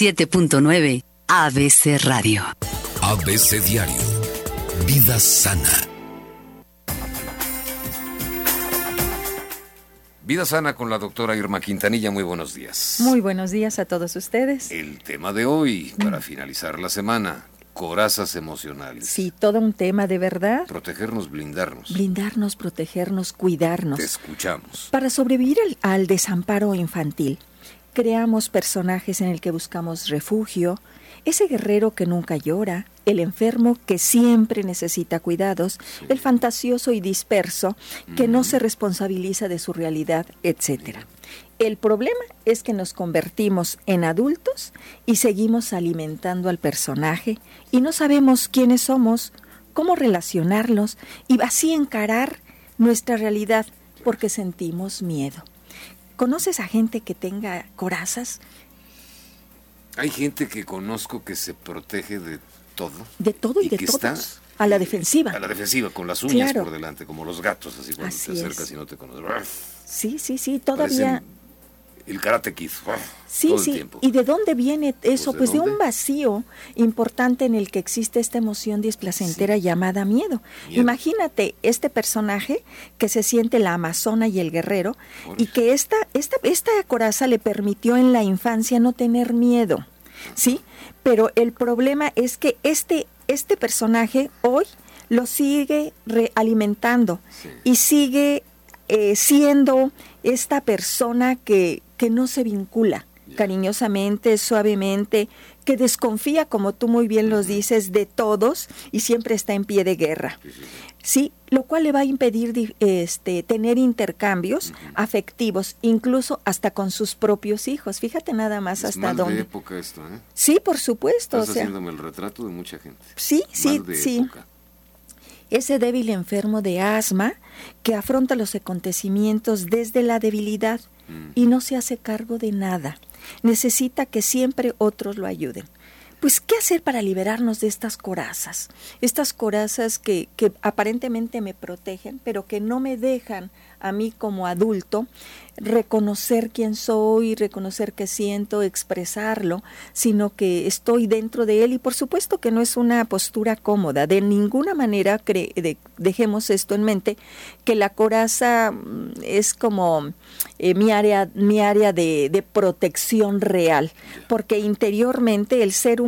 7.9 ABC Radio. ABC Diario. Vida sana. Vida sana con la doctora Irma Quintanilla. Muy buenos días. Muy buenos días a todos ustedes. El tema de hoy, para finalizar la semana, corazas emocionales. Sí, todo un tema de verdad. Protegernos, blindarnos. Blindarnos, protegernos, cuidarnos. Te escuchamos. Para sobrevivir al, al desamparo infantil, creamos personajes en el que buscamos refugio, ese guerrero que nunca llora, el enfermo que siempre necesita cuidados, el fantasioso y disperso que no se responsabiliza de su realidad, etc. El problema es que nos convertimos en adultos y seguimos alimentando al personaje y no sabemos quiénes somos, cómo relacionarlos y así encarar nuestra realidad porque sentimos miedo. ¿Conoces a gente que tenga corazas? Hay gente que conozco que se protege de todo. De todo y, de todos. a la defensiva. A la defensiva, con las uñas por delante, como los gatos, así cuando te acercas y no te conoces. Sí, sí, sí, todavía... el karate kid. Sí, sí. ¿Y de dónde viene eso? Pues, de, un vacío importante en el que existe esta emoción displacentera llamada miedo. Imagínate este personaje que se siente la amazona y el guerrero y que esta, esta, esta coraza le permitió en la infancia no tener miedo. ¿Sí? Pero el problema es que este, este personaje hoy lo sigue realimentando y sigue eh, siendo esta persona que, que no se vincula cariñosamente, suavemente, que desconfía, como tú muy bien los dices, de todos y siempre está en pie de guerra. Sí, lo cual le va a impedir este, tener intercambios afectivos, incluso hasta con sus propios hijos. Fíjate nada más hasta dónde. de época esto, ¿eh? Sí, por supuesto. Estás haciéndome el retrato de mucha gente. Sí, sí, sí. Ese débil enfermo de asma que afronta los acontecimientos desde la debilidad. Y no se hace cargo de nada necesita que siempre otros lo ayuden. Pues, ¿qué hacer para liberarnos de estas corazas? Estas corazas que, que aparentemente me protegen, pero que no me dejan a mí como adulto reconocer quién soy, reconocer qué siento, expresarlo, sino que estoy dentro de él y por supuesto que no es una postura cómoda. De ninguna manera dejemos esto en mente, que la coraza mm, es como eh, mi área, mi área de, de protección real, porque interiormente el ser humano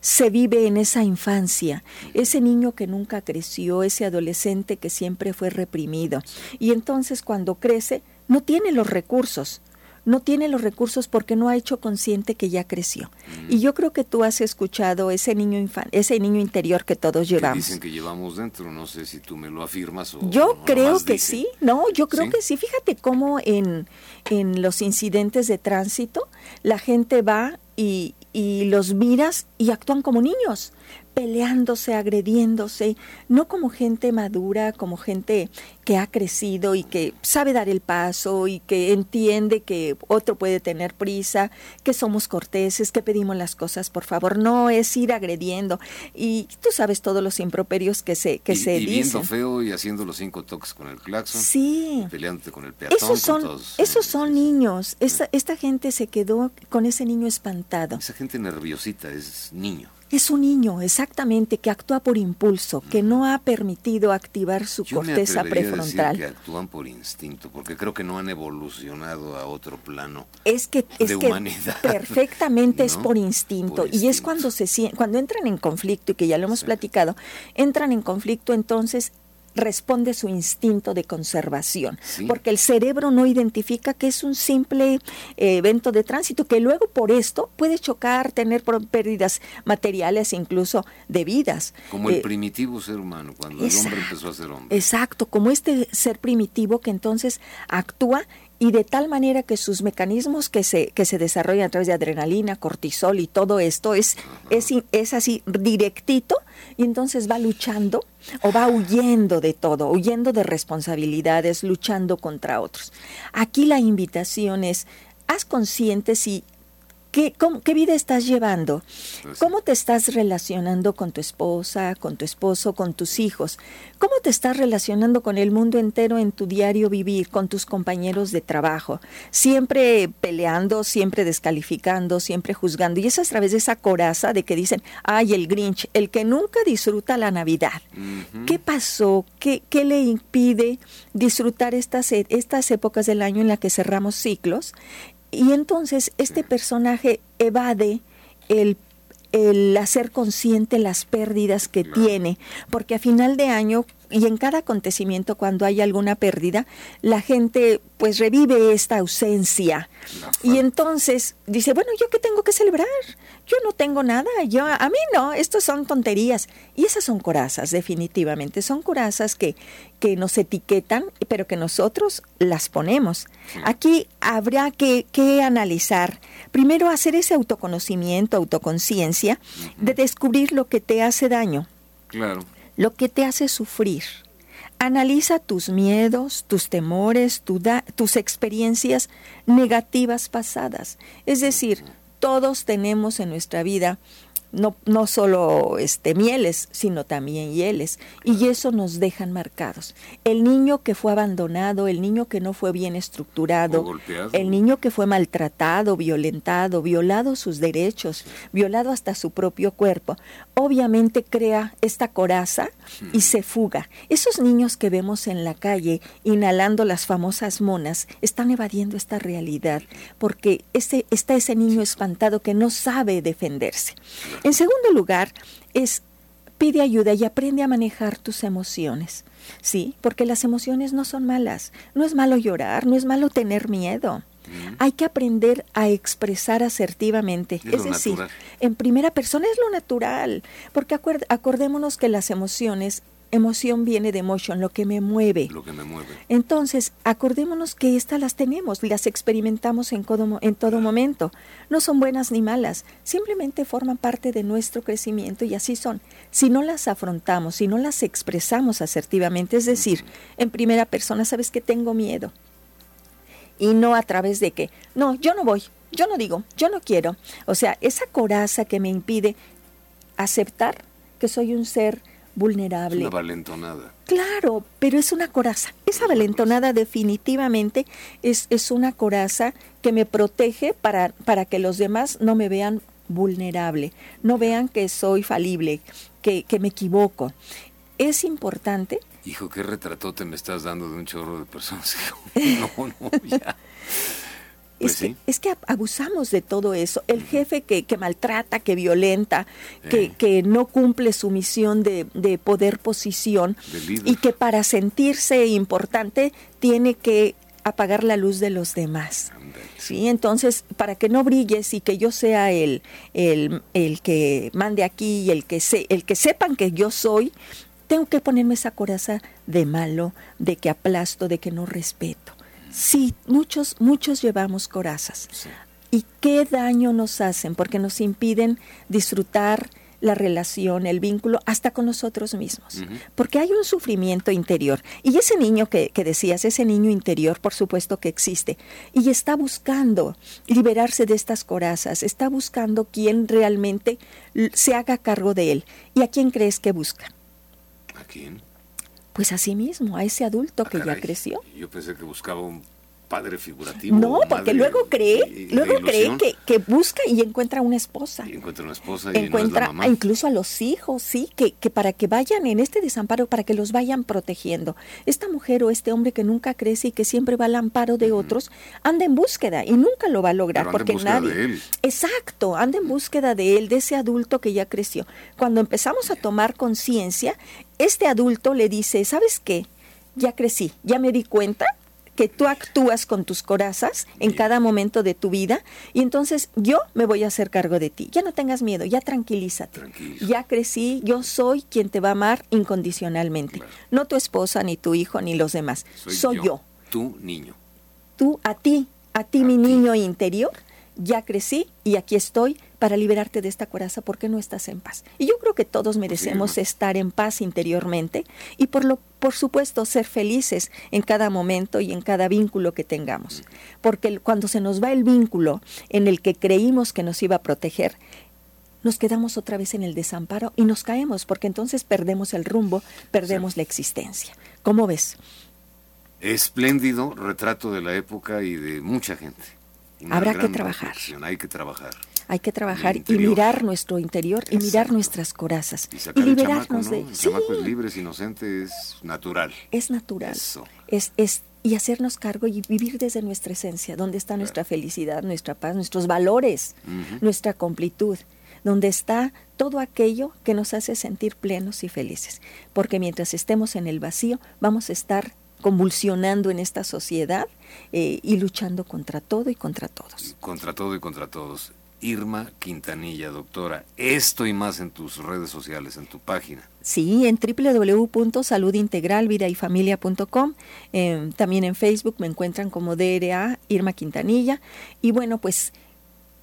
se vive en esa infancia, ese niño que nunca creció, ese adolescente que siempre fue reprimido. Y entonces cuando crece, no tiene los recursos, no tiene los recursos porque no ha hecho consciente que ya creció. Y yo creo que tú has escuchado ese niño ese niño interior que todos llevamos. dicen que llevamos dentro, no sé si tú me lo afirmas o Yo creo que sí. No, yo creo que sí. Fíjate cómo en en los incidentes de tránsito la gente va y, y los miras y actúan como niños peleándose, agrediéndose, no como gente madura, como gente que ha crecido y que sabe dar el paso y que entiende que otro puede tener prisa, que somos corteses, que pedimos las cosas por favor, no es ir agrediendo. Y tú sabes todos los improperios que se que se y viendo feo y haciendo los cinco toques con el claxon, sí, peleándote con el peatón, esos son esos son niños, esta, esta gente se quedó con ese niño espantado, esa gente nerviosita es niño es un niño, exactamente, que actúa por impulso, que no ha permitido activar su corteza prefrontal. que actúan por instinto, porque creo que no han evolucionado a otro plano es que, es que. Perfectamente es por instinto. Y es cuando se cuando entran en conflicto, y que ya lo hemos platicado, entran en conflicto, entonces responde su instinto de conservación, porque el cerebro no identifica que es un simple eh, evento de tránsito, que luego por esto puede chocar, tener pérdidas materiales, incluso de vidas. Como el eh, primitivo ser humano, cuando el hombre empezó a ser hombre. Exacto, como este ser primitivo que entonces actúa y de tal manera que sus mecanismos que se, que se desarrollan a través de adrenalina, cortisol y todo esto es, es, es, así directito y entonces va luchando o va huyendo de todo, huyendo de responsabilidades, luchando contra otros. Aquí la invitación es, haz consciente si ¿Qué, cómo- qué vida estás llevando? ¿Cómo te estás relacionando con tu esposa, con tu esposo, con tus hijos? ¿Cómo te estás relacionando con el mundo entero en tu diario vivir, con tus compañeros de trabajo? Siempre peleando, siempre descalificando, siempre juzgando. Y es a través de esa coraza de que dicen, ay, el Grinch, el que nunca disfruta la Navidad. ¿Qué pasó? ¿Qué, qué le impide disfrutar estas, e- estas épocas del año en las que cerramos ciclos? Y entonces este personaje evade el, el hacer consciente las pérdidas que Claro. tiene, porque a final de año y en cada acontecimiento cuando hay alguna pérdida, la gente pues revive esta ausencia. Y entonces dice, bueno, ¿yo qué tengo que celebrar? Yo no tengo nada, yo a mí no, estos son tonterías. Y esas son corazas, definitivamente, son corazas que, que nos etiquetan, pero que nosotros las ponemos. Aquí habrá que, que analizar, primero hacer ese autoconocimiento, autoconciencia, de descubrir lo que te hace daño Claro. Lo que te hace sufrir. Analiza tus miedos, tus temores, tus experiencias negativas pasadas. Es decir, todos tenemos en nuestra vida no, no solo este, mieles, sino también hieles. Y eso nos dejan marcados. El niño que fue abandonado, el niño que no fue bien estructurado, el niño que fue maltratado, violentado, violado sus derechos, violado hasta su propio cuerpo, obviamente crea esta coraza y se fuga. Esos niños que vemos en la calle inhalando las famosas monas están evadiendo esta realidad porque ese, está ese niño espantado que no sabe defenderse. En segundo lugar, es pide ayuda y aprende a manejar tus emociones. Sí, porque las emociones no son malas. No es malo llorar, no es malo tener miedo. Hay que aprender a expresar asertivamente. Es decir, natural. en primera persona es lo natural. Porque acordémonos que las emociones, emoción viene de emotion, lo que me mueve. Lo que me mueve. Entonces, acordémonos que estas las tenemos, las experimentamos en todo, en todo momento. No son buenas ni malas, simplemente forman parte de nuestro crecimiento y así son. Si no las afrontamos, si no las expresamos asertivamente, es decir, en primera persona, sabes que tengo miedo. Y no a través de que, no, yo no voy, yo no digo, yo no quiero. O sea, esa coraza que me impide aceptar que soy un ser Es vulnerable. una valentonada. Claro, pero es una coraza. Esa valentonada definitivamente es, es una coraza que me protege para, para que los demás no me vean vulnerable, no vean que soy falible, que, que me equivoco. Es importante Hijo, qué retratote me estás dando de un chorro de personas. No, no, ya. Pues es, que, es abusamos de todo eso. El jefe que, que maltrata, que violenta, que, Eh. que no cumple su misión de, de poder posición De y que para sentirse importante tiene que apagar la luz de los demás. Sí, entonces, para que no brilles y que yo sea el, el, el que mande aquí y el que, se, el que sepan que yo soy, tengo que ponerme esa coraza de malo, de que aplasto, de que no respeto. Sí, muchos, muchos llevamos corazas. Sí. ¿Y qué daño nos hacen? Porque nos impiden disfrutar la relación, el vínculo, hasta con nosotros mismos. Porque hay un sufrimiento interior. Y ese niño que, que decías, ese niño interior, por supuesto que existe. Y está buscando liberarse de estas corazas, está buscando quien realmente se haga cargo de él. ¿Y a quién crees que busca? ¿A quién? Pues a sí mismo, a ese adulto Ah, que ya caray. creció. Yo pensé que buscaba un padre figurativo. No, porque luego cree, de- de luego cree que, que busca y encuentra una esposa. Y encuentra una esposa y no es encuentra la mamá. incluso a los hijos, sí, que, que para que vayan en este desamparo, para que los vayan protegiendo. Esta mujer o este hombre que nunca crece y que siempre va al amparo de otros, anda en búsqueda y nunca lo va a lograr Pero anda en porque búsqueda nadie. de él. Exacto, anda en búsqueda de él, de ese adulto que ya creció. Cuando empezamos a tomar conciencia, este adulto le dice, ¿sabes qué? Ya crecí, ya me di cuenta que tú actúas con tus corazas en Bien. cada momento de tu vida y entonces yo me voy a hacer cargo de ti. Ya no tengas miedo, ya tranquilízate. Tranquilo. Ya crecí, yo soy quien te va a amar incondicionalmente. Claro. No tu esposa, ni tu hijo, ni los demás. Soy, yo. Tu niño. Tú, a ti, a ti A mi ti. niño interior, ya crecí y aquí estoy para liberarte de esta coraza porque no estás en paz. Y yo creo que todos merecemos estar en paz interiormente y por lo por supuesto ser felices en cada momento y en cada vínculo que tengamos. Porque cuando se nos va el vínculo en el que creímos que nos iba a proteger, nos quedamos otra vez en el desamparo y nos caemos porque entonces perdemos el rumbo, perdemos la existencia. ¿Cómo ves? Espléndido retrato de la época y de mucha gente. Habrá que trabajar. Hay que trabajar. Hay que trabajar y mirar nuestro interior y mirar nuestras corazas y, liberarnos de. El chamaco es libre, es inocente, es natural. Es natural. Es, es y hacernos cargo y vivir desde nuestra esencia, donde está nuestra felicidad, nuestra paz, nuestros valores, nuestra completud, donde está todo aquello que nos hace sentir plenos y felices. Porque mientras estemos en el vacío, vamos a estar convulsionando en esta sociedad eh, y luchando contra todo y contra todos. Contra todo y contra todos. Irma Quintanilla, doctora. Esto y más en tus redes sociales, en tu página. Sí, en www.saludintegralvidayfamilia.com. Eh, también en Facebook me encuentran como DRA Irma Quintanilla. Y bueno, pues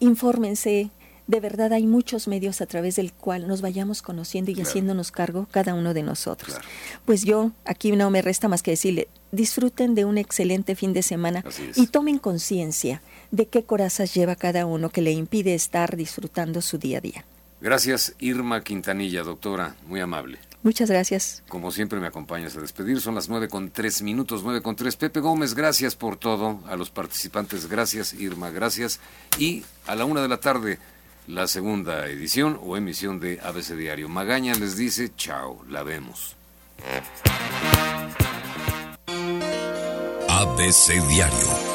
infórmense, de verdad hay muchos medios a través del cual nos vayamos conociendo y haciéndonos cargo cada uno de nosotros. Pues yo aquí no me resta más que decirle, disfruten de un excelente fin de semana y tomen conciencia de qué corazas lleva cada uno que le impide estar disfrutando su día a día. Gracias Irma Quintanilla, doctora, muy amable. Muchas gracias. Como siempre me acompañas a despedir, son las nueve con tres minutos, nueve con tres. Pepe Gómez, gracias por todo, a los participantes, gracias Irma, gracias. Y a la una de la tarde la segunda edición o emisión de ABC Diario. Magaña les dice chao, la vemos. ABC Diario